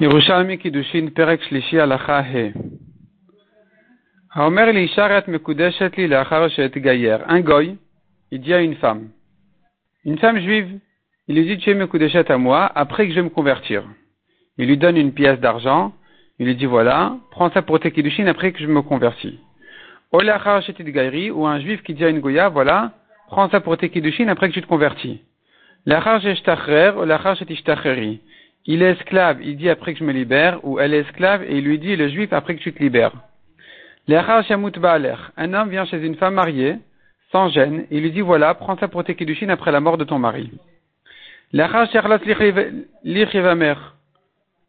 ירושלמי קידושין פרק שלישי הלכה ה' האומר לי אישה את מקודשת לי לאחר שאתגייר. Un goy, il dit à une femme, une femme juive, il lui dit tu es mekudeshet à moi après que je vais me convertir. Il lui donne une pièce d'argent, il lui dit voilà, prends ça pour tes kiddushin après que je me convertis. Ou l'achar gairi ou un juif qui dit à une goya, voilà, prends ça pour tes kiddushin après que tu te convertis. L'achar shetachrer ou l'achar shetishtacheri il est esclave, il dit après que je me libère, ou elle est esclave, et il lui dit, le juif, après que tu te libères. Un homme vient chez une femme mariée, sans gêne, et il lui dit, voilà, prends ça pour tes kiddushin après la mort de ton mari.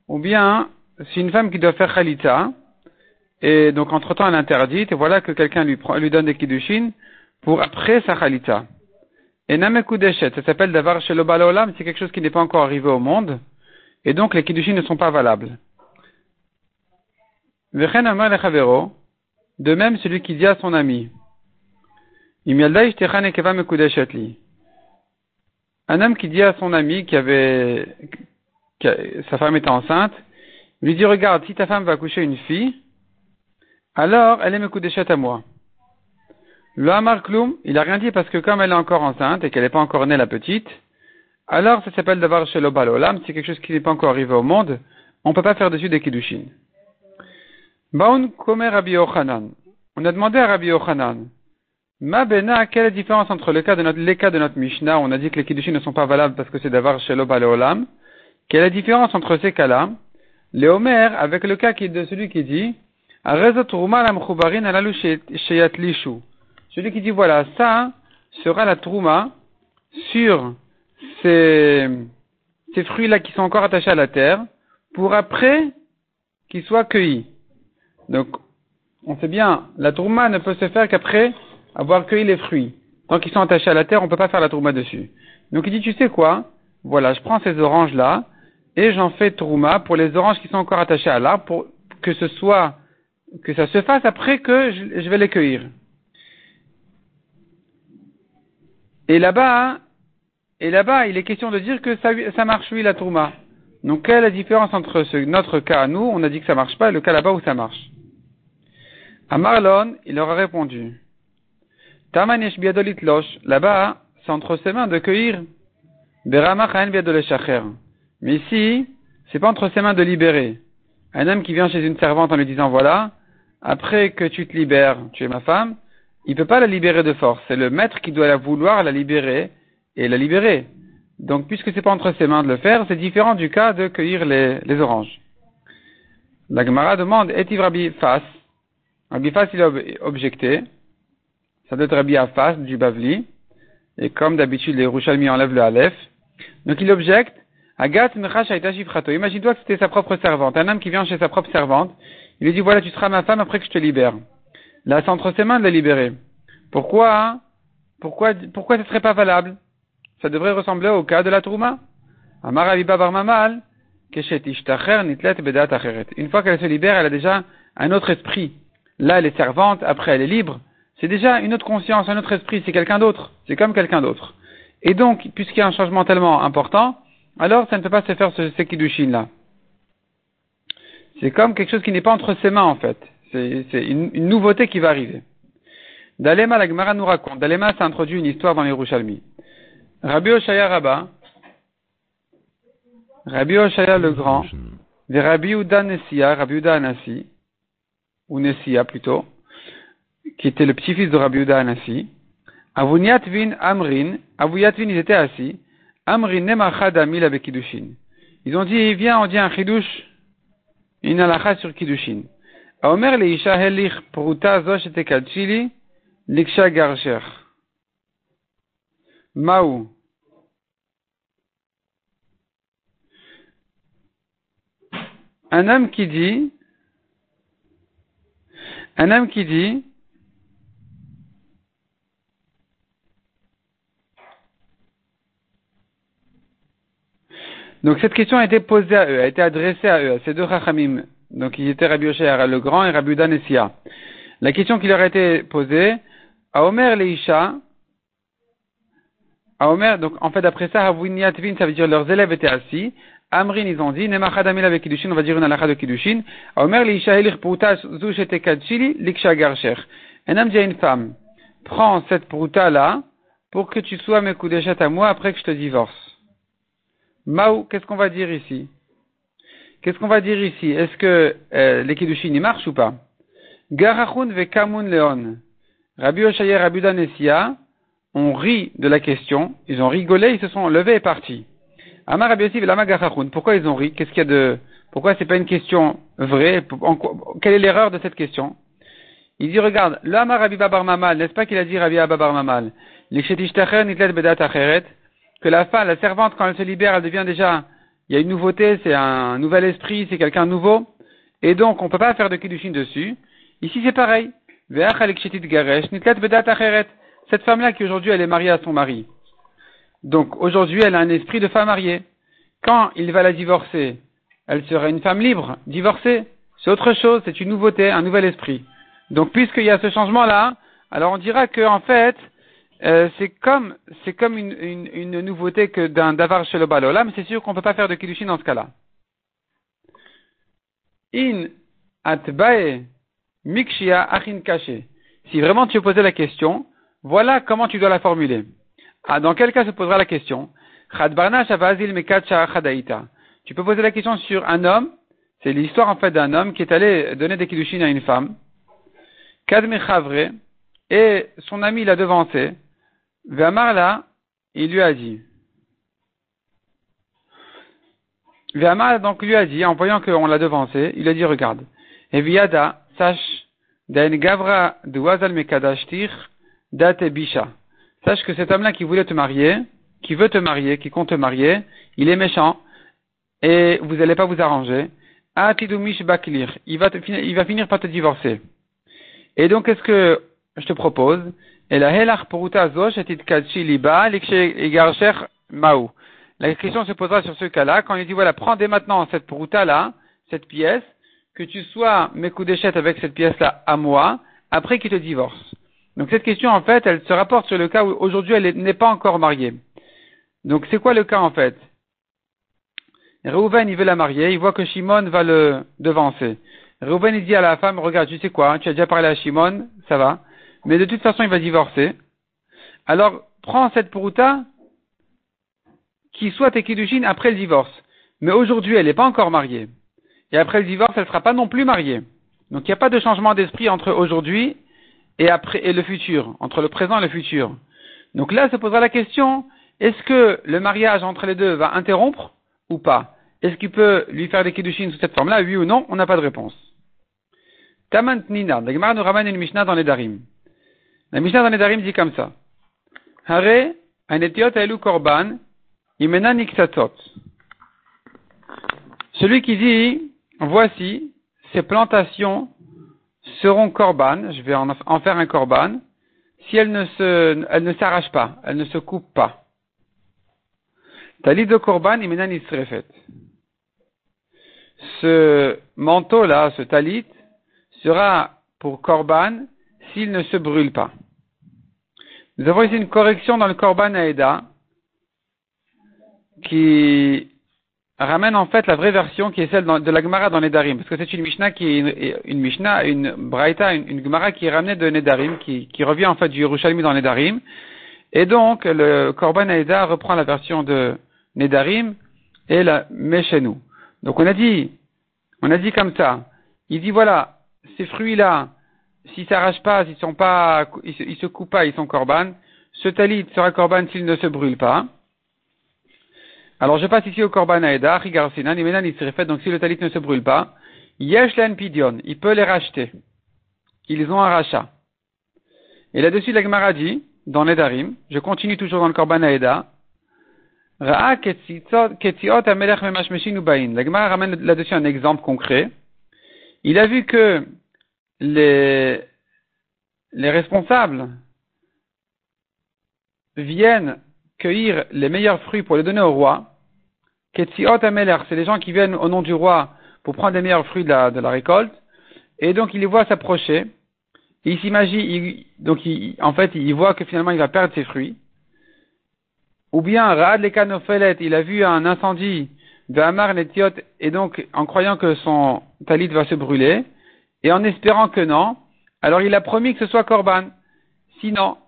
Ou bien, c'est une femme qui doit faire khalita, et donc entre-temps elle interdite, et voilà que quelqu'un lui, lui donne des kiddushin pour après sa khalita. Et namekudeshet, ça s'appelle d'avoir chez le c'est quelque chose qui n'est pas encore arrivé au monde. Et donc les kiddushin ne sont pas valables. De même, celui qui dit à son ami, un homme qui dit à son ami qui avait, sa femme était enceinte, lui dit, regarde, si ta femme va coucher une fille, alors elle est mekudeshet à moi. Le il a rien dit parce que comme elle est encore enceinte et qu'elle n'est pas encore née la petite, alors ça s'appelle d'avoir chez l'Obalolam, c'est quelque chose qui n'est pas encore arrivé au monde, on ne peut pas faire dessus des kiddushin. Baun Komer Rabbi Yochanan. On a demandé à Rabbi Yochanan, Ma bena, quelle est la différence entre cas de notre, les cas de notre Mishnah, on a dit que les kiddushin ne sont pas valables parce que c'est d'avoir chez l'Obalolam. Quelle est la différence entre ces cas-là, les Omer, avec le cas de celui qui dit, celui qui dit, voilà, ça sera la trouma sur ces, ces fruits-là qui sont encore attachés à la terre pour après qu'ils soient cueillis. Donc, on sait bien, la tourma ne peut se faire qu'après avoir cueilli les fruits. Tant qu'ils sont attachés à la terre, on ne peut pas faire la tourma dessus. Donc il dit, tu sais quoi? Voilà, je prends ces oranges-là et j'en fais tourma pour les oranges qui sont encore attachées à l'arbre pour que ce soit, que ça se fasse après que je, je vais les cueillir. Et là-bas, et là-bas, il est question de dire que ça, marche, oui, la tourma. Donc, quelle est la différence entre ce, notre cas à nous, on a dit que ça marche pas, et le cas là-bas où ça marche? À Marlon, il leur a répondu. Tamanesh biadolit losh, là-bas, c'est entre ses mains de cueillir. Mais ici, c'est pas entre ses mains de libérer. Un homme qui vient chez une servante en lui disant voilà, après que tu te libères, tu es ma femme, il peut pas la libérer de force. C'est le maître qui doit la vouloir la libérer et la libérer. Donc, puisque c'est pas entre ses mains de le faire, c'est différent du cas de cueillir les, les oranges. La Gemara demande, est-il Rabbi Fas? Rabbi Fas, il a objecté. Ça doit être Rabbi Afas du Bavli. Et comme d'habitude, les Rouchalmi enlèvent le Aleph. Donc, il objecte. Agat Imagine-toi que c'était sa propre servante. Un homme qui vient chez sa propre servante. Il lui dit, voilà, tu seras ma femme après que je te libère. Là, c'est entre ses mains de la libérer. Pourquoi, pourquoi, pourquoi ce serait pas valable? Ça devrait ressembler au cas de la Trouma. Une fois qu'elle se libère, elle a déjà un autre esprit. Là, elle est servante, après elle est libre. C'est déjà une autre conscience, un autre esprit, c'est quelqu'un d'autre. C'est comme quelqu'un d'autre. Et donc, puisqu'il y a un changement tellement important, alors ça ne peut pas se faire ce Sekidushin là. C'est comme quelque chose qui n'est pas entre ses mains en fait. C'est une, nouveauté qui va arriver. Dalema, la Gemara nous raconte. Dalema s'introduit une histoire dans les Rouchalmi. Rabbi Oshaya Rabba, Rabbi Oshaya le Grand, de Rabbi Uda Nessia, Rabbi Uda Anassi, ou Nessia plutôt, qui était le petit-fils de Rabbi Uda Anassi, Avuniatvin Amrin, Avuniatvin ils étaient assis, Amrin Nemachada Mila Bekidushin. Ils ont dit, viens, on dit un chidush, une sur Kidushin. Aomer le Isha Helich Pruta Zoshete Kachili, Liksha. Maou. Un homme qui dit, un homme qui dit, Donc cette question a été posée à eux, a été adressée à eux, à ces deux rachamim. Donc ils étaient Rabbi Osher le grand et Rabbi Udan La question qui leur a été posée, à Omer Leisha, à Omer, donc en fait après ça, Havuniatvin, ça veut dire leurs élèves étaient assis. Amrin, ils ont dit, Nemachadamil avec Kiddushin, on va dire une halakha de Kiddushin. Omer li ishahilich pruta zu shetekadshili liksha garcher. Un homme dit à une femme, prends cette pruta là pour que tu sois mes à moi après que je te divorce. Maou, qu'est-ce qu'on va dire ici? Qu'est-ce qu'on va dire ici? Est-ce que euh, les Kiddushin, ils marchent ou pas? Garachun ve kamun leon. Rabbi Oshayer, Rabbi Danesia, ont ri de la question, ils ont rigolé, ils se sont levés et partis. Amar Pourquoi ils ont ri? Qu'est-ce qu'il y a de Pourquoi c'est pas une question vraie? Quelle est l'erreur de cette question? Il dit regarde, l'Amar Rabbi Babar Mamal, n'est-ce pas qu'il a dit Rabbi Babar Mamal? Que la femme, la servante, quand elle se libère, elle devient déjà, il y a une nouveauté, c'est un nouvel esprit, c'est quelqu'un de nouveau, et donc on ne peut pas faire de kiddushin dessus. Ici c'est pareil. Cette femme-là qui aujourd'hui elle est mariée à son mari, donc aujourd'hui, elle a un esprit de femme mariée. Quand il va la divorcer, elle sera une femme libre, divorcée. C'est autre chose, c'est une nouveauté, un nouvel esprit. Donc puisqu'il y a ce changement-là, alors on dira que en fait, euh, c'est comme c'est comme une, une, une, nouveauté que d'un davar chez le mais c'est sûr qu'on ne peut pas faire de kiddushin dans ce cas-là. In atbae mikshia achin. Si vraiment tu poser la question, voilà comment tu dois la formuler. Ah, dans quel cas se posera la question? Tu peux poser la question sur un homme, c'est l'histoire en fait d'un homme qui est allé donner des kiddushin à une femme. et son ami l'a devancé. Ve'amar il lui a dit. Ve'amar donc lui a dit, en voyant qu'on l'a devancé, il a dit regarde. Eviada, sache, dain gavra duazal mekadashtir, date bisha. Sache que cet homme-là qui voulait te marier, qui veut te marier, qui compte te marier, il est méchant et vous n'allez pas vous arranger. Il va, il va finir par te divorcer. Et donc, qu'est-ce que je te propose? La question se posera sur ce cas-là, quand il dit, voilà, prends dès maintenant cette poruta-là, cette pièce, que tu sois mes coups d'échette avec cette pièce-là à moi, après qu'il te divorce. Donc cette question, en fait, elle se rapporte sur le cas où aujourd'hui elle n'est pas encore mariée. Donc c'est quoi le cas en fait? Reuven, il veut la marier, il voit que Shimon va le devancer. Reuven, il dit à la femme, regarde, tu sais quoi, tu as déjà parlé à Shimon, ça va, mais de toute façon, il va divorcer. Alors, prends cette puruta qui soit tes après le divorce. Mais aujourd'hui, elle n'est pas encore mariée. Et après le divorce, elle ne sera pas non plus mariée. Donc, il n'y a pas de changement d'esprit entre aujourd'hui et le futur, entre le présent et le futur. Donc là se posera la question est-ce que le mariage entre les deux va interrompre ou pas? Est-ce qu'il peut lui faire des kiddushin sous cette forme-là? Oui ou non? On n'a pas de réponse. Tamant Nina, la Gemara nous ramène une Mishnah dans les Darim. La Mishnah dans les Darim dit comme ça. Hare, anetiot elu korban, imena niksatot. Celui qui dit, voici ces plantations seront korban, je vais en, faire un korban, si elles ne se, ne s'arrachent pas, elles ne se coupent pas. Talit de korban imenan isrefet. Ce manteau-là, ce talit, sera pour korban s'il ne se brûle pas. Nous avons ici une correction dans le korban aeda qui ramène en fait la vraie version qui est celle de la Gemara dans Nedarim, parce que c'est une Mishnah qui est une Mishnah, une Braïta, une, Gemara qui est ramenée de Nedarim, qui, qui revient en fait du Yerushalmi dans Nedarim, et donc le Korban Aïda reprend la version de Nedarim et la met chez nous. Donc on a dit, on a dit comme ça, il dit voilà, ces fruits-là, s'ils s'arrachent pas, s'ils sont pas, ils se, coupent pas, ils sont Korban, ce talit sera Korban s'il ne se brûle pas. Alors je passe ici au Korban Aeda, Rigarsinan, Imenan fait donc si le talit ne se brûle pas, Yeshlen Pidion, il peut les racheter. Ils ont un rachat. Et là-dessus, la Gemara dit, dans Nedarim, je continue toujours dans le Korban Aeda, Ra'a Amelech Memashmeshin Ubain. La Gemara ramène là-dessus un exemple concret. Il a vu que les responsables viennent cueillir les meilleurs fruits pour les donner au roi, Ketziot Ameler, c'est les gens qui viennent au nom du roi pour prendre les meilleurs fruits de la, de récolte, et donc il les voit s'approcher, il s'imagine, donc il, en fait, il voit que finalement il va perdre ses fruits. Ou bien, Raad Lekanofelet, il a vu un incendie Amar Netiot, et donc en croyant que son talit va se brûler, et en espérant que non, alors il a promis que ce soit korban. Sinon,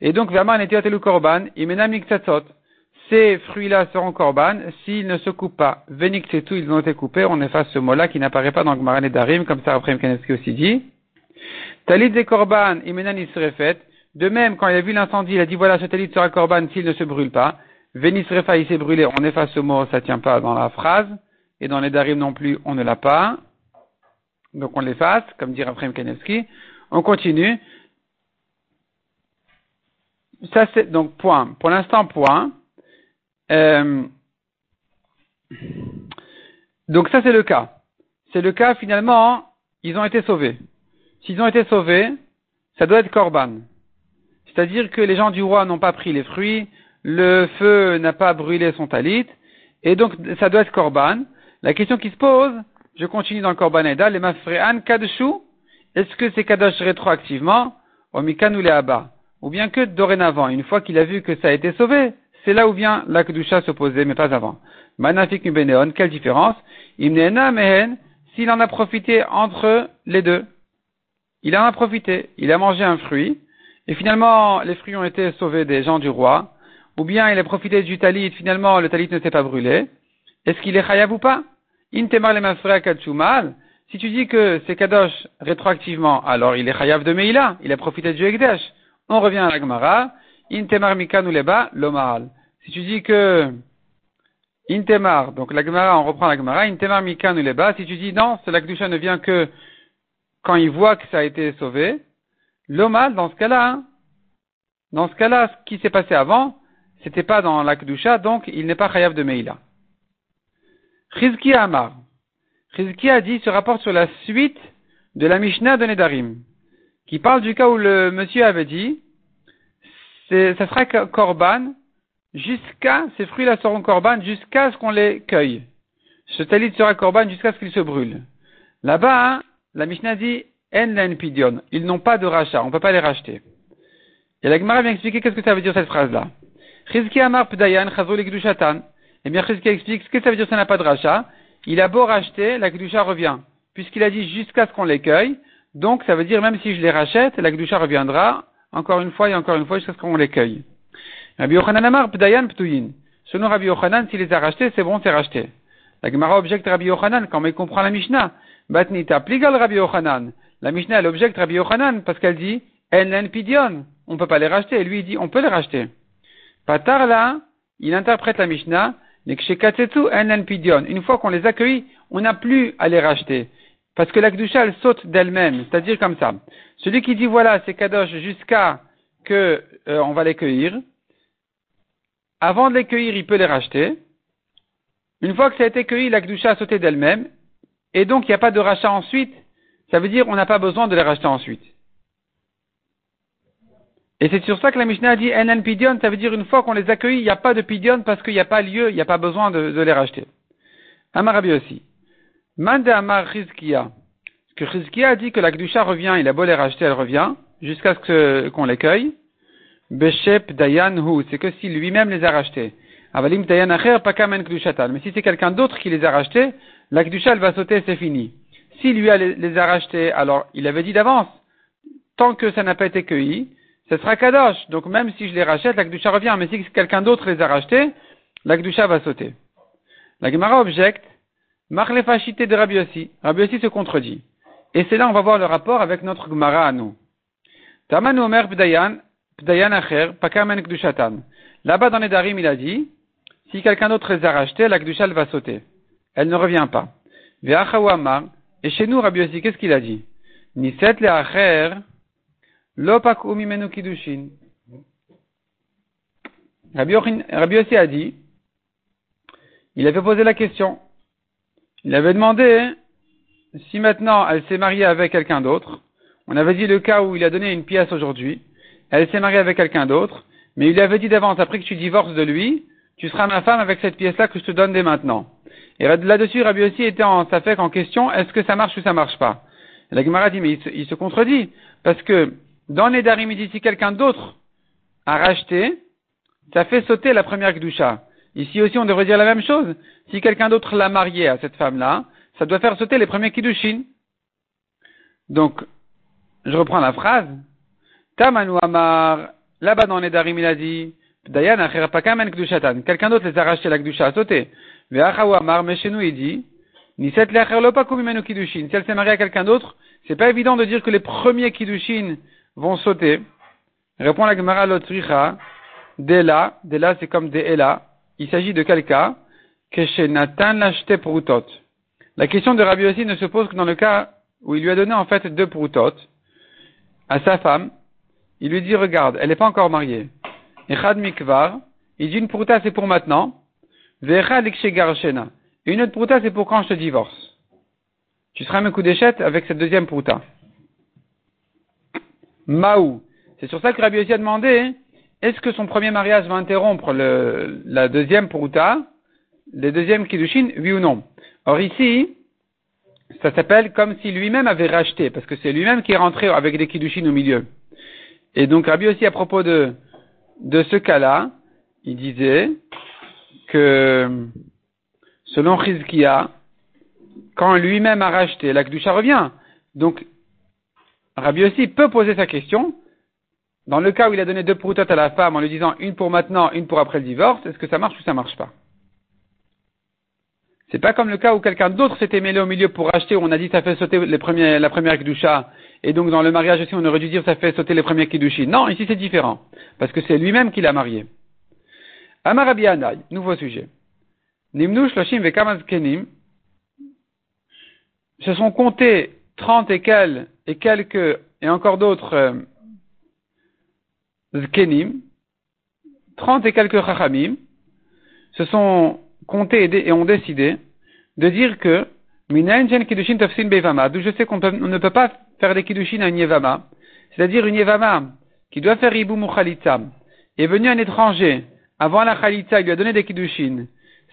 et donc Amar Netiot et le korban, imena miksatzot. Ces fruits-là seront korban s'ils ne se coupent pas. Vénix c'est tout, ils ont été coupés, on efface ce mot-là qui n'apparaît pas dans Gmaran et Darim, comme ça après Kanevski aussi dit. Talit et korban, imena fait. De même, quand il a vu l'incendie, il a dit voilà, ce talit sera korban s'il ne se brûle pas. Vénis refa, il s'est brûlé, on efface ce mot, ça tient pas dans la phrase. Et dans les darim non plus, on ne l'a pas. Donc on l'efface, comme dit Raphaël Kanevski. On continue. Ça c'est, donc point. Pour l'instant, point. Euh, donc ça c'est le cas. C'est le cas finalement, ils ont été sauvés. S'ils ont été sauvés, ça doit être korban. C'est-à-dire que les gens du roi n'ont pas pris les fruits, le feu n'a pas brûlé son talit, et donc ça doit être korban. La question qui se pose, je continue dans le korban Eda, les mafrean est-ce que c'est kadosh rétroactivement, ou les ou bien que dorénavant, une fois qu'il a vu que ça a été sauvé, c'est là où vient la kedusha s'opposer, mais pas avant. Manafik nubeneon, quelle différence. Imnena mehen, s'il en a profité entre les deux. Il en a profité, il a mangé un fruit, et finalement les fruits ont été sauvés des gens du roi, ou bien il a profité du talit, finalement le talit ne s'est pas brûlé, est-ce qu'il est chayav ou pas? Intemar le si tu dis que c'est kadosh rétroactivement, alors il est chayav de Meila, il a profité du Ekdesh. On revient à la Gemara, intemar mikan ou leba, lomal. Si tu dis que intemar, donc la Gemara, on reprend la Gemara, intemar mikan ou leba, si tu dis non, la Kedusha ne vient que quand il voit que ça a été sauvé, l'omal, dans ce cas-là, hein, dans ce cas-là, ce qui s'est passé avant, c'était pas dans la Kedusha, donc il n'est pas chayav de Meila. Chizki Amar. Chizki a dit, se rapporte sur la suite de la Mishnah de Nedarim, qui parle du cas où le monsieur avait dit, ça sera korban jusqu'à, ces fruits-là seront korban jusqu'à ce qu'on les cueille. Ce talit sera korban jusqu'à ce qu'il se brûle. Là-bas, hein, la Mishnah dit, en pidion. Ils n'ont pas de rachat, on ne peut pas les racheter. Et la Gemara vient expliquer qu'est-ce que ça veut dire cette phrase-là. Chizki Amar Pdayan eh bien, Chizki explique ce que ça veut dire ça n'a pas de rachat. Il a beau racheter, la Kedusha revient. Puisqu'il a dit jusqu'à ce qu'on les cueille, donc ça veut dire même si je les rachète, la Kedusha reviendra encore une fois et encore une fois jusqu'à ce qu'on les cueille. Rabbi Yochanan Amar Pdayan Ptuyin. Selon Rabbi Yochanan, s'il les a rachetés, c'est bon, c'est racheté. La Gemara objecte Rabbi Yochanan quand il comprend la Mishnah. Batnita pligal Rabbi Yochanan. La Mishnah, elle objecte Rabbi Yochanan parce qu'elle dit En len pidion. On peut pas les racheter. Et lui, il dit on peut les racheter. Patar là, il interprète la Mishnah une fois qu'on les accueille, on n'a plus à les racheter. Parce que la Kdusha, elle saute d'elle-même. C'est-à-dire comme ça. Celui qui dit voilà, c'est Kadosh jusqu'à que euh, on va les cueillir. Avant de les cueillir, il peut les racheter. Une fois que ça a été cueilli, la Kdusha a sauté d'elle-même. Et donc, il n'y a pas de rachat ensuite. Ça veut dire on n'a pas besoin de les racheter ensuite. Et c'est sur ça que la Mishnah a dit NN pidion, ça veut dire une fois qu'on les accueille, il n'y a pas de pidion parce qu'il n'y a pas lieu, il n'y a pas besoin de, les racheter. Amarabi aussi. Mande Amar Rizkia. Que a dit que la Gdusha revient, il a beau les racheter, elle revient, jusqu'à ce qu'on les cueille. Beshep Dayan Hu, c'est que si lui-même les a rachetés. Avalim Dayan Acher Pakamen Mais si c'est quelqu'un d'autre qui les a rachetés, la Gdusha elle va sauter, c'est fini. Si lui les a rachetés, alors il avait dit d'avance, tant que ça n'a pas été cueilli, ce sera Kadosh. Donc même si je les rachète, la Kedusha revient. Mais si quelqu'un d'autre les a rachetés, la Kedusha va sauter. La Gemara objecte, Marlefachité de Rabbi Yossi. Rabbi se contredit. Et c'est là on va voir le rapport avec notre Gemara à nous. Omer Pdayan, Pdayan Acher, Pakamen. Là-bas dans les Darim, il a dit, si quelqu'un d'autre les a rachetés, la Kedusha va sauter. Elle ne revient pas. Et chez nous, Rabbi Yossi, qu'est-ce qu'il a dit? Niset le Acher. Rabbi a dit, il avait posé la question. Il avait demandé si maintenant elle s'est mariée avec quelqu'un d'autre. On avait dit le cas où il a donné une pièce aujourd'hui. Elle s'est mariée avec quelqu'un d'autre. Mais il lui avait dit d'avance, après que tu divorces de lui, tu seras ma femme avec cette pièce-là que je te donne dès maintenant. Et là-dessus, Rabbi Yossi était en, fait en question, est-ce que ça marche ou ça marche pas? La Gemara dit, mais il se, contredit. Parce que dans les Darim, il dit si quelqu'un d'autre a racheté, ça fait sauter la première Gdusha. Ici aussi, on devrait dire la même chose. Si quelqu'un d'autre l'a marié à cette femme-là, ça doit faire sauter les premiers kiddushin. Donc, je reprends la phrase. Tamanu Amar, là-bas dans les Darim, il a dit, Dayan Quelqu'un d'autre les a rachetés la kdusha a sauté. Ve'achaou Amar, mais chez nous, il dit, Niset lecher lopakum kiddushin. Si elle s'est mariée à quelqu'un d'autre, c'est pas évident de dire que les premiers kiddushin vont sauter. Répond la Gemara Lotricha, Dela, Dela c'est comme Deela. Il s'agit de quel cas Que chez Nathan l'acheté proutot. La question de Rabbi aussi ne se pose que dans le cas où il lui a donné en fait deux proutot à sa femme. Il lui dit, regarde, elle n'est pas encore mariée. Echad mikvar, il dit une prouta c'est pour maintenant. Et une autre prouta c'est pour quand je te divorce. Tu seras mes coups d'échette avec cette deuxième prouta. Maou. C'est sur ça que Rabbi a demandé, est-ce que son premier mariage va interrompre le, la deuxième prouta, le deuxième kiddushin, oui ou non? Or ici, ça s'appelle comme si lui-même avait racheté, parce que c'est lui-même qui est rentré avec des kiddushin au milieu. Et donc Rabbi aussi à propos de, de ce cas-là, il disait que selon Chizkia, quand lui-même a racheté, la Kedusha revient. Donc, Rabbi aussi peut poser sa question. Dans le cas où il a donné deux proutotes à la femme en lui disant une pour maintenant, une pour après le divorce, est-ce que ça marche ou ça marche pas? C'est pas comme le cas où quelqu'un d'autre s'était mêlé au milieu pour racheter, où on a dit ça fait sauter les premiers, la première Kedusha, et donc dans le mariage aussi on aurait dû dire ça fait sauter les premiers Kiddushi. Non, ici c'est différent, parce que c'est lui-même qui l'a marié. Amarabi nouveau sujet. Nimnu Shloshim Kenim, se sont comptés trente et quelques, et quelques, et encore d'autres euh, Zkenim, trente et quelques Chachamim, se sont comptés et, ont décidé de dire que d'où je sais qu'on ne peut pas faire des kiddushin à une yevama, c'est-à-dire une yevama qui doit faire ibu khalitza, est venu un étranger avant la khalitza, il lui a donné des kiddushin,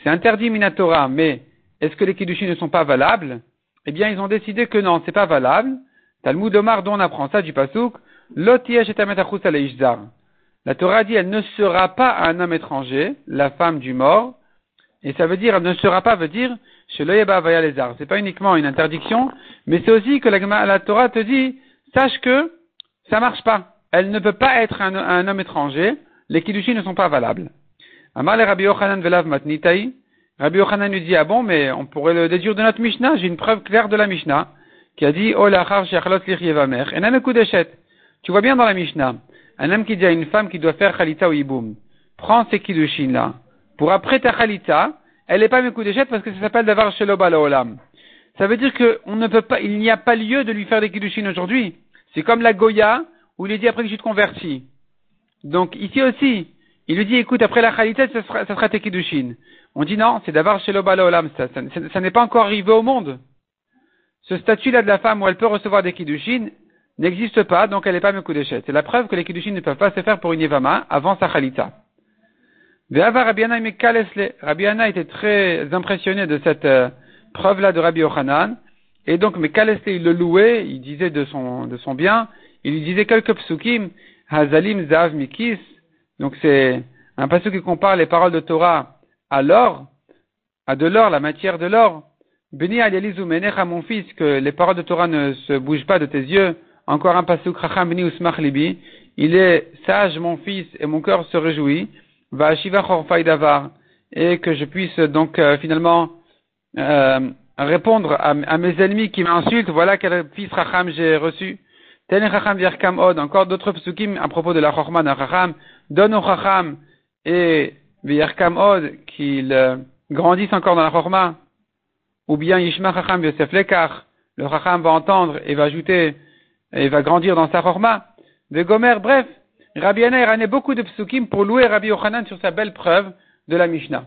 c'est interdit minatora, mais est-ce que les kiddushin ne sont pas valables? Eh bien, ils ont décidé que non, c'est pas valable. Talmud Omar, dont on apprend ça du pasouk, la Torah dit, elle ne sera pas un homme étranger, la femme du mort, et ça veut dire, elle ne sera pas, veut dire, chez Lézard. C'est pas uniquement une interdiction, mais c'est aussi que la, Torah te dit, sache que ça marche pas. Elle ne peut pas être un, homme étranger. Les kiddushim ne sont pas valables. Amal Rabbi Yochanan velav. Rabbi Yochanan lui dit, ah bon, mais on pourrait le déduire de notre Mishnah. J'ai une preuve claire de la Mishnah qui a dit, oh lachar shechalot lichyevamer. Et. Tu vois bien dans la Mishnah. Un homme qui dit à une femme qui doit faire chalitza ou iboum. Prends ces kiddushin là. Pour après ta chalitza, elle n'est pas d'échette parce que ça s'appelle d'avoir sheloba olam. Ça veut dire qu'on ne peut pas, il n'y a pas lieu de lui faire des kiddushin aujourd'hui. C'est comme la Goya où il dit après que tu te convertis. Donc ici aussi, il lui dit écoute après la khalité ça sera, ça sera tes kiddushin. On dit non, c'est d'avoir sheloba olam. Ça, ça, n'est pas encore arrivé au monde. Ce statut-là de la femme où elle peut recevoir des kiddushin n'existe pas, donc elle n'est pas d'échette. C'est la preuve que les kiddushin ne peuvent pas se faire pour une yevama avant sa khalita. Rabbi Anna était très impressionné de cette euh, preuve-là de Rabbi Yochanan. Et donc, mais il le louait, il disait de son, de son bien, il lui disait quelques psukim, Hazalim Zav Mikis. Donc c'est un passage qui compare les paroles de Torah à l'or, à de l'or, la matière de l'or. Béni Alielizu à mon fils, que les paroles de Torah ne se bougent pas de tes yeux. Encore un passage, Racham Beni Usmach Libi. Il est sage, mon fils, et mon cœur se réjouit. Va Shiva Davar, et que je puisse donc euh, finalement euh, répondre à, mes ennemis qui m'insultent, voilà quel fils Racham j'ai reçu. Ten Racham Od, encore d'autres psukim à propos de la Chorma d'un Racham, donne au Racham et Vierkam Od qu'il euh, grandisse encore dans la Chorma, ou bien Yishma Racham Yosef Lekar, le Racham va entendre et va ajouter et va grandir dans sa Chorma. De Gomer, bref, Rabbi Yana a beaucoup de psukim pour louer Rabbi Yochanan sur sa belle preuve de la Mishnah.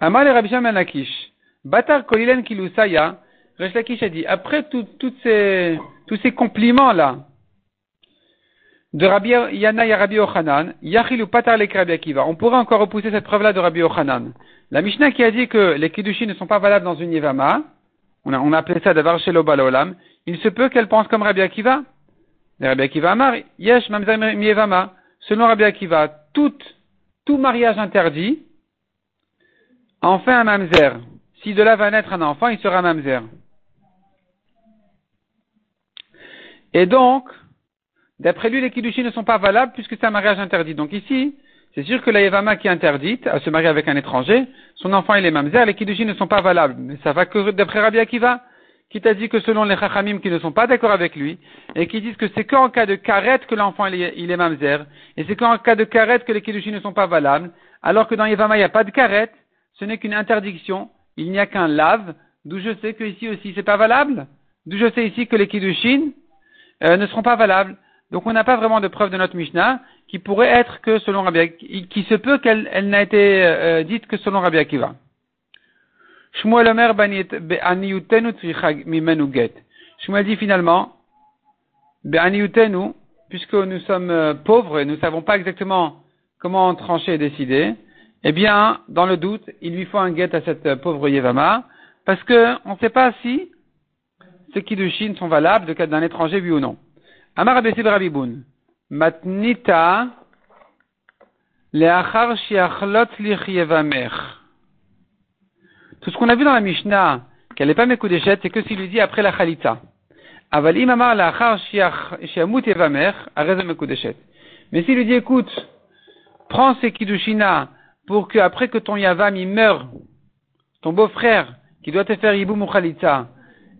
Amal et Rabbi Shimon Lakish. Batar Kolilen Kilusaya. Resh Lakish a dit, après ces, tous ces compliments-là, de Rabbi Yana Rabbi Yochanan, Yachilu Patar le Rabbi Akiva. On pourrait encore repousser cette preuve-là de Rabbi Yochanan. La Mishnah qui a dit que les Kiddushim ne sont pas valables dans une Yevama, on a, on a appelé ça d'avoir chez l'Obalolam, il se peut qu'elle pense comme Rabbi Akiva. Rabbi Akiva Amar, Yesh Mamzer Mievama. Selon Rabbi Akiva, tout, tout mariage interdit en fait un mamzer. Si de là va naître un enfant, il sera mamzer. Et donc, d'après lui, les kiddushim ne sont pas valables puisque c'est un mariage interdit. Donc ici, c'est sûr que la Yevama qui est interdite à se marier avec un étranger, son enfant il est mamzer, les kiddushim ne sont pas valables. Mais ça va que d'après Rabbi Akiva, qui t'a dit que selon les chachamim qui ne sont pas d'accord avec lui, et qui disent que c'est qu'en cas de karet que l'enfant il est, mamzer, et c'est qu'en cas de karet que les kiddushim ne sont pas valables, alors que dans Yevama il n'y a pas de karet, ce n'est qu'une interdiction, il n'y a qu'un lave, d'où je sais que ici aussi c'est pas valable, d'où je sais ici que les kiddushin euh, ne seront pas valables. Donc on n'a pas vraiment de preuve de notre Mishnah qui pourrait être que selon Rabbi qui se peut qu'elle elle, n'a été euh, dite que selon Rabbi Akiva. Shmuel Omer Shmuel dit finalement, puisque nous sommes euh, pauvres et nous ne savons pas exactement comment trancher et décider, eh bien, dans le doute, il lui faut un guet à cette pauvre Yevama, parce qu'on ne sait pas si ces kiddushin sont valables de cas d'un étranger, oui ou non. Amar Abesib Rabiboun. Matnita leachar shiachlot lich yevamer. Tout ce qu'on a vu dans la Mishnah, qu'elle n'est pas Mekudeshet, c'est que s'il lui dit après la Chalitza. Aval imamar leachar shiamut yevamer, arrête Mekudeshet. Mais s'il lui dit, écoute, prends ces kiddushina pour que après que ton Yavam il meurt, ton beau-frère qui doit te faire Yibou Khalitza,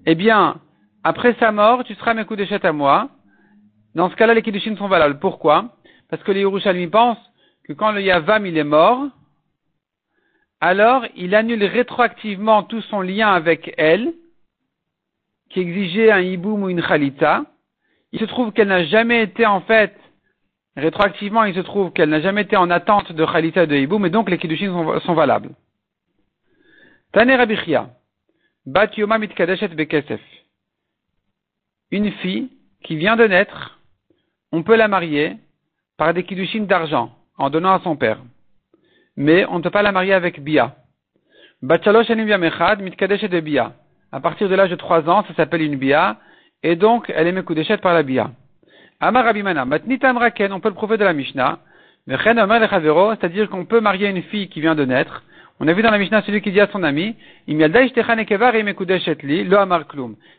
eh bien, après sa mort, tu seras d'échette à moi. Dans ce cas-là, les Kiddushin sont valables. Pourquoi? Parce que les Yerushalmi pensent que quand le Yavam il est mort, alors il annule rétroactivement tout son lien avec elle, qui exigeait un Yiboum ou une Khalitza. Il se trouve qu'elle n'a jamais été en fait Rétroactivement, il se trouve qu'elle n'a jamais été en attente de Khalita de Hibou, mais donc les Kiddushin sont, valables. Tane Rabichia, Bat Yoma Mitkadeshet Bekesef. Une fille qui vient de naître, on peut la marier par des Kiddushin d'argent, en donnant à son père. Mais on ne peut pas la marier avec Bia. Bat Shalosh Mechad Mitkadeshet de Bia. À partir de l'âge de trois ans, ça s'appelle une Bia, et donc elle est Mekudeshet par la Bia. Amar Abimana, Matnitam Raken, on peut le prouver de la Mishnah. C'est-à-dire qu'on peut marier une fille qui vient de naître. On a vu dans la Mishnah celui qui dit à son ami,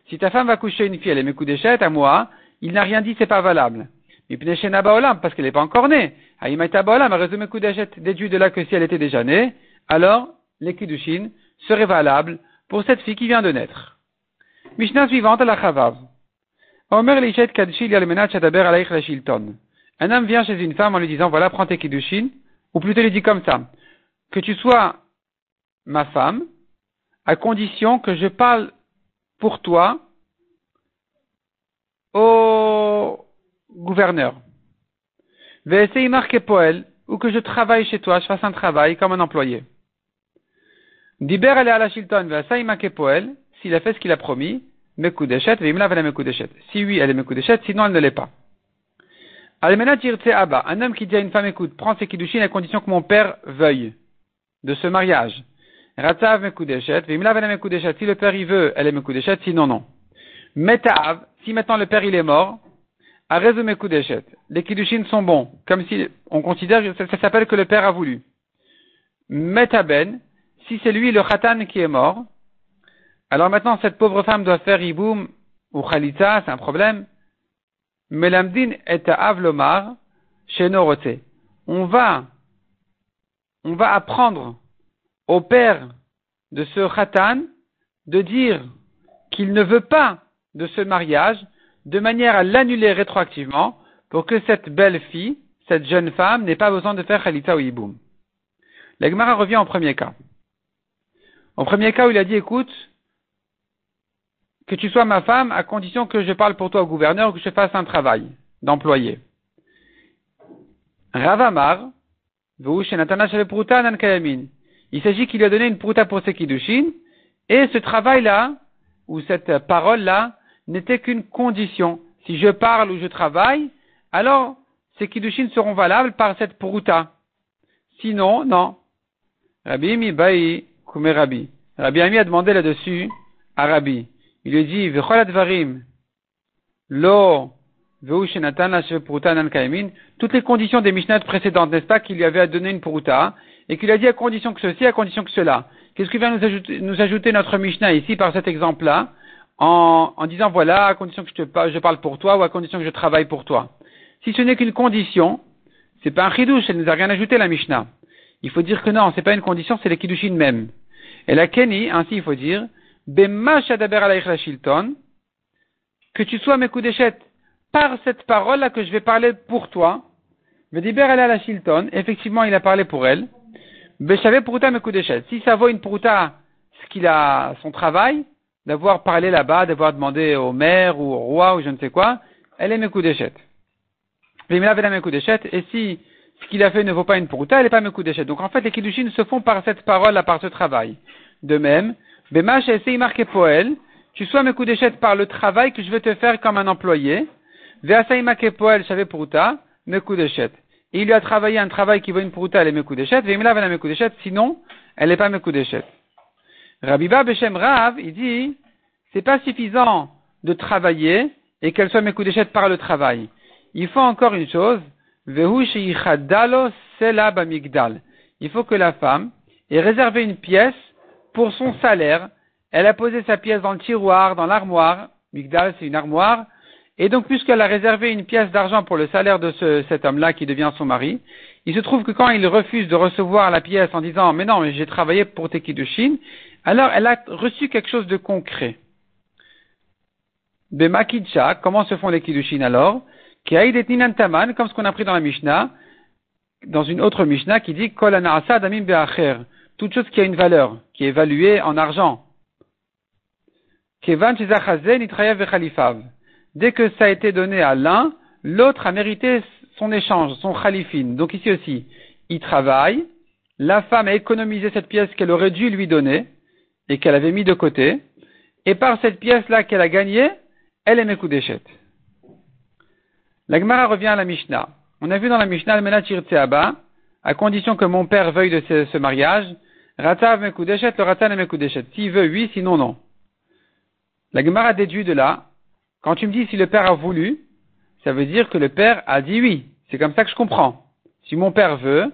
Si ta femme va coucher une fille, elle est mekudeshet à moi, il n'a rien dit, c'est pas valable. Parce qu'elle n'est pas encore née. Déduit de là que si elle était déjà née, alors les kiddushin seraient valables pour cette fille qui vient de naître. Mishnah suivante, la Chavav. Un homme vient chez une femme en lui disant, voilà, prends tes kiddushin, ou plutôt il dit comme ça, que tu sois ma femme, à condition que je parle pour toi au gouverneur. poel, ou que je travaille chez toi, je fasse un travail comme un employé. Diber à la Shilton, poel, s'il a fait ce qu'il a promis, Mekudeshet, Mekudeshet. Si oui, elle est Mekudeshet, sinon elle ne l'est pas. Almena Abba, un homme qui dit à une femme, écoute, prends ses kiddushin à condition que mon père veuille de ce mariage. Ratzav Mekudeshet, Vimla Mekudeshet, si le père y veut, elle est Mekudeshet, sinon non. Metav, si maintenant le père il est mort, les kiddushin sont bons, comme si on considère que ça, s'appelle que le père a voulu. Metaben, si c'est lui le khatan qui est mort, alors maintenant, cette pauvre femme doit faire iboum ou khalitza, c'est un problème. Melamdin et avlomar chez Norote. On va, on va apprendre au père de ce khatan de dire qu'il ne veut pas de ce mariage de manière à l'annuler rétroactivement pour que cette belle fille, cette jeune femme, n'ait pas besoin de faire khalitza ou iboum. L'Egmara revient au premier cas. Au premier cas où il a dit, écoute, que tu sois ma femme à condition que je parle pour toi au gouverneur ou que je fasse un travail d'employé. Ravamar, il s'agit qu'il lui a donné une pruta pour ses kiddushin, et ce travail-là, ou cette parole-là, n'était qu'une condition. Si je parle ou je travaille, alors ces kiddushin seront valables par cette pruta. Sinon, non. Rabbi mi kume Rabbi. Rabbi Ami a demandé là-dessus à Rabbi il lui dit, Varim, lo toutes les conditions des Mishnah précédentes, n'est-ce pas, qu'il lui avait donné une Puruta, et qu'il a dit à condition que ceci, à condition que cela. Qu'est-ce qui vient nous ajouter, nous ajouter notre Mishnah ici par cet exemple-là, en, en, disant voilà, à condition que je, te, je parle pour toi ou à condition que je travaille pour toi. Si ce n'est qu'une condition, c'est pas un chidouche, elle nous a rien ajouté la Mishnah. Il faut dire que non, c'est pas une condition, c'est les kiddushin même. Et la Kenny, ainsi il faut dire, que tu sois mes Mekudeshet par cette parole-là que je vais parler pour toi. Vediber elle à la shilton, effectivement il a parlé pour elle. Beshavé puruta Mekudeshet. Si ça vaut une puruta, ce qu'il a, son travail, d'avoir parlé là-bas, d'avoir demandé au maire ou au roi ou je ne sais quoi, elle est Mekudeshet. Et si ce qu'il a fait ne vaut pas une puruta, elle n'est pas Mekudeshet. Donc en fait, les kiddushin se font par cette parole-là, par ce travail. De même, Bemash essaye marqué poel, tu sois Mekudeshet par le travail que je vais te faire comme un employé. Veasai marqué poel, me puruta, Mekudeshet. Et il lui a travaillé un travail qui vaut une puruta, elle est Mekudeshet. Veimila la Mekudeshet, sinon, elle n'est pas Mekudeshet. Rabiba Beshem Rav, il dit, c'est pas suffisant de travailler et qu'elle soit Mekudeshet par le travail il faut encore une chose, il faut que la femme ait réservé une pièce pour son salaire. Elle a posé sa pièce dans le tiroir, dans l'armoire. Migdal, c'est une armoire. Et donc, puisqu'elle a réservé une pièce d'argent pour le salaire de ce, cet homme-là qui devient son mari, il se trouve que quand il refuse de recevoir la pièce en disant, mais non, mais j'ai travaillé pour tes Chine, alors elle a reçu quelque chose de concret. Bemakidcha, comment se font les Kiddushin alors? Taman, comme ce qu'on a pris dans la Mishnah, dans une autre Mishnah qui dit Kol damim be'acher, toute chose qui a une valeur, qui est évaluée en argent. Kevan Dès que ça a été donné à l'un, l'autre a mérité son échange, son khalifin. Donc ici aussi, il travaille, la femme a économisé cette pièce qu'elle aurait dû lui donner et qu'elle avait mis de côté, et par cette pièce-là qu'elle a gagnée, elle est Mekudeshet. La Gemara revient à la Mishnah. On a vu dans la Mishnah, le à condition que mon père veuille de ce, mariage, Ratav Mekudeshet, le Ratan Mekudeshet. S'il veut, oui, sinon, non. La Gemara déduit de là, quand tu me dis si le père a voulu, ça veut dire que le père a dit oui. C'est comme ça que je comprends. Si mon père veut,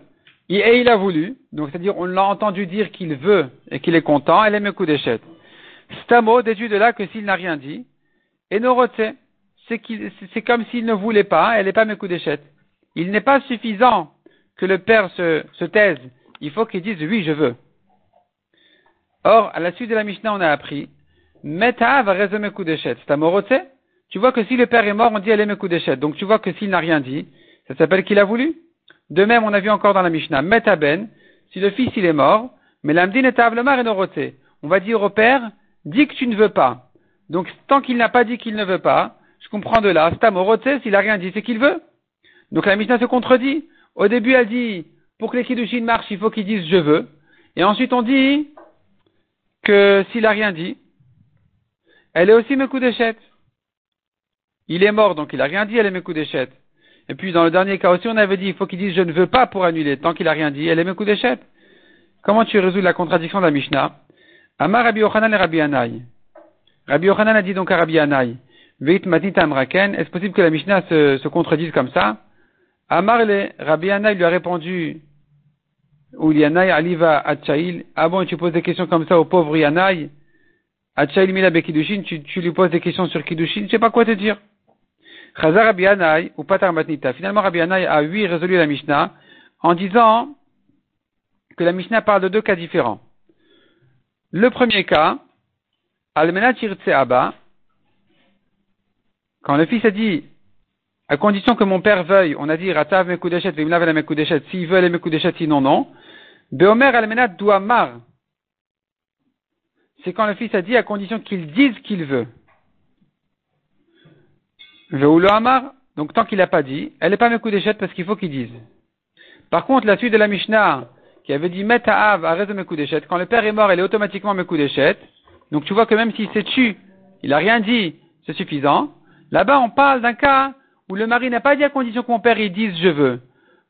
et il a voulu, donc c'est-à-dire on l'a entendu dire qu'il veut et qu'il est content, elle est Mekudeshet. Stamo déduit de là que s'il n'a rien dit, et Norote, c'est comme s'il ne voulait pas, elle n'est pas Mekudeshet. Il n'est pas suffisant que le père se, se taise. Il faut qu'il dise oui, je veux. Or, à la suite de la Mishnah, on a appris, Meta va résumer Kudeshet. C'est un Tu vois que si le père est mort, on dit elle est Mekudeshet. Donc tu vois que s'il n'a rien dit, ça s'appelle qu'il a voulu. De même, on a vu encore dans la Mishnah, Meta ben, si le fils il est mort, mais l'amdin est avlemar et On va dire au père, dis que tu ne veux pas. Donc tant qu'il n'a pas dit qu'il ne veut pas, je comprends de là. Stamorote, s'il a rien dit, c'est qu'il veut. Donc la Mishnah se contredit. Au début, elle dit, pour que les Kiddushin marchent, il faut qu'ils disent je veux. Et ensuite, on dit que s'il a rien dit, elle est aussi Mekudeshet. Il est mort, donc il a rien dit, elle est Mekudeshet. Et puis, dans le dernier cas aussi, on avait dit, il faut qu'il dise je ne veux pas pour annuler. Tant qu'il a rien dit, elle est Mekudeshet. Comment tu résous la contradiction de la Mishnah? Amar Rabbi Yochanan et Rabbi Anaï. Rabbi Yochanan a dit donc à Rabbi Anaï, est-ce possible que la Mishnah se, se contredise comme ça? Amarle, Rabbi Yanaï lui a répondu, ou Yanaï aliva Atchaïl, ah bon, tu poses des questions comme ça au pauvre Yanaï, Atchaïl mila bekidushin, tu, tu lui poses des questions sur Kidushin, je sais pas quoi te dire? Chazar Rabbi ou Patar Matnita. Finalement, Rabbi a, oui, résolu la Mishnah, en disant que la Mishnah parle de deux cas différents. Le premier cas, Almenat Abba, quand le fils a dit, à condition que mon père veuille, on a dit Ratav Mekudeshet, Vimlav la Mekudeshet, s'il veut les Mekudeshet, sinon non. Beomer Almenat mar. C'est quand le fils a dit à condition qu'il dise qu'il veut. Veoulo Amar, donc tant qu'il n'a pas dit, elle n'est pas Mekudeshet parce qu'il faut qu'il dise. Par contre, la suite de la Mishnah, qui avait dit Meta'av arrête de Mekudeshet, quand le père est mort, elle est automatiquement Mekudeshet. Donc tu vois que même s'il s'est tué, il n'a rien dit, c'est suffisant. Là-bas, on parle d'un cas où le mari n'a pas dit à condition que mon père il dise je veux.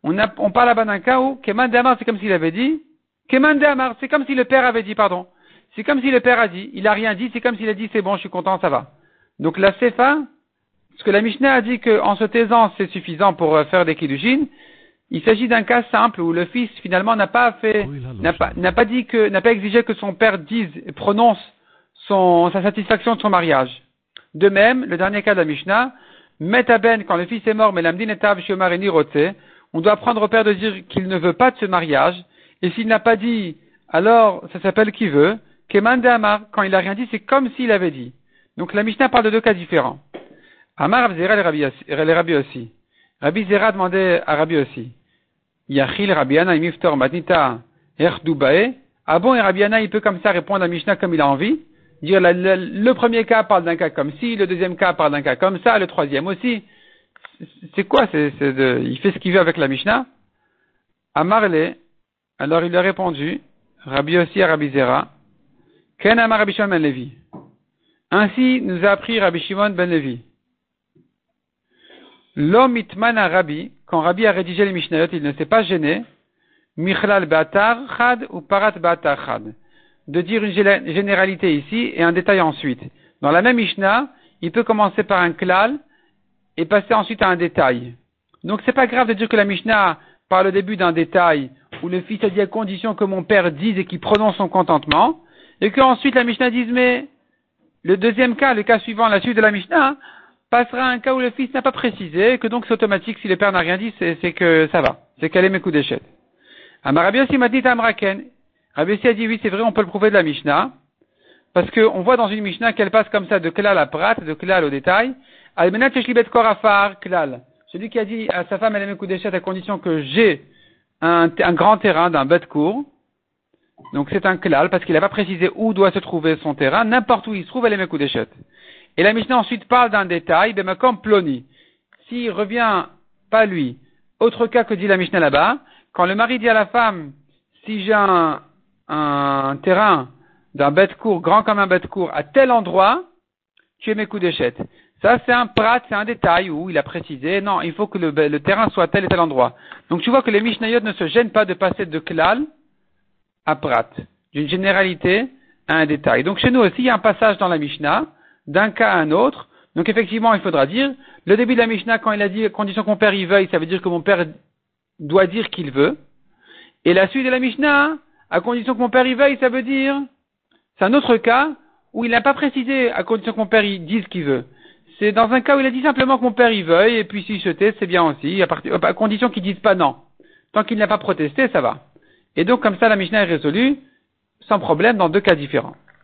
On, parle là-bas d'un cas où Keman Amar, c'est comme s'il avait dit. Keman Amar, c'est comme si le père avait dit, pardon. C'est comme si le père a dit. Il a rien dit, c'est comme s'il a dit c'est bon, je suis content, ça va. Donc la Sefa Parce que la Mishnah a dit qu'en se taisant, c'est suffisant pour euh, faire des kiddushin. Il s'agit d'un cas simple où le fils finalement n'a pas fait, n'a pas, n'a pas dit que, n'a pas exigé que son père dise et prononce son, sa satisfaction de son mariage. De même, le dernier cas de la Mishnah, Metaben, quand le fils est mort, mais l'amdin est on doit prendre au père de dire qu'il ne veut pas de ce mariage, et s'il n'a pas dit, alors ça s'appelle qui veut, Keman quand il n'a rien dit, c'est comme s'il avait dit. Donc la Mishnah parle de deux cas différents. Amar Zera le Rabbi aussi. Rabbi Zera demandait à Rabbi aussi. Yachil Rabbiana imiftor matnita erdubae. Ah bon, et Rabbiana, il peut comme ça répondre à Mishnah comme il a envie? Dire le premier cas parle d'un cas comme ci, le deuxième cas parle d'un cas comme ça, le troisième aussi. C'est quoi c'est, Il fait ce qu'il veut avec la Mishnah? Amarle, alors il a répondu, Rabbi aussi à Rabbi Zera, Ken Amar Rabbi Shimon ben Levi. Ainsi nous a appris Rabbi Shimon ben Levi. L'homme itman à Rabbi, quand Rabbi a rédigé les Mishnayot, il ne s'est pas gêné, Michlal Batar Chad ou Parat Batar Chad, de dire une généralité ici et un détail ensuite. Dans la même Mishnah, il peut commencer par un klal et passer ensuite à un détail. Donc c'est pas grave de dire que la Mishnah parle au début d'un détail où le fils a dit à condition que mon père dise et qu'il prononce son contentement, et qu'ensuite la Mishnah dise mais le deuxième cas, le cas suivant, la suite de la Mishnah, passera un cas où le fils n'a pas précisé, que donc c'est automatique, si le père n'a rien dit, c'est que ça va. C'est qu'elle est mes coups d'échelle. Aussi m'a dit Amraken. Rabbi a dit oui, c'est vrai, on peut le prouver de la Mishnah. Parce qu'on voit dans une Mishnah qu'elle passe comme ça de klal à prat, de klal au détail. klal. Celui qui a dit à sa femme, elle est mes coups d'échelle à condition que j'ai un, grand terrain d'un bête court. Donc c'est un klal, parce qu'il n'a pas précisé où doit se trouver son terrain. N'importe où il se trouve, elle est mes coups d'échelle. Et la Mishnah ensuite parle d'un détail, comme ploni. S'il revient, pas lui, autre cas que dit la Mishnah là-bas, quand le mari dit à la femme, si j'ai un, terrain d'un bête court, grand comme un bête court, à tel endroit, tu es mes coups d'échette. Ça, c'est un prat, c'est un détail où il a précisé, non, il faut que le, terrain soit à tel et tel endroit. Donc tu vois que les Mishnayot ne se gênent pas de passer de klal à prat, d'une généralité à un détail. Donc chez nous aussi, il y a un passage dans la Mishnah, d'un cas à un autre. Donc effectivement, il faudra dire, le début de la Mishnah, quand il a dit condition que mon père y veuille, ça veut dire que mon père doit dire qu'il veut. Et la suite de la Mishnah, à condition que mon père y veuille, ça veut dire, c'est un autre cas où il n'a pas précisé à condition que mon père y dise qu'il veut. C'est dans un cas où il a dit simplement que mon père y veuille, et puis s'il se tait, c'est bien aussi, à, condition qu'il dise pas non. Tant qu'il n'a pas protesté, ça va. Et donc comme ça, la Mishnah est résolue, sans problème, dans deux cas différents.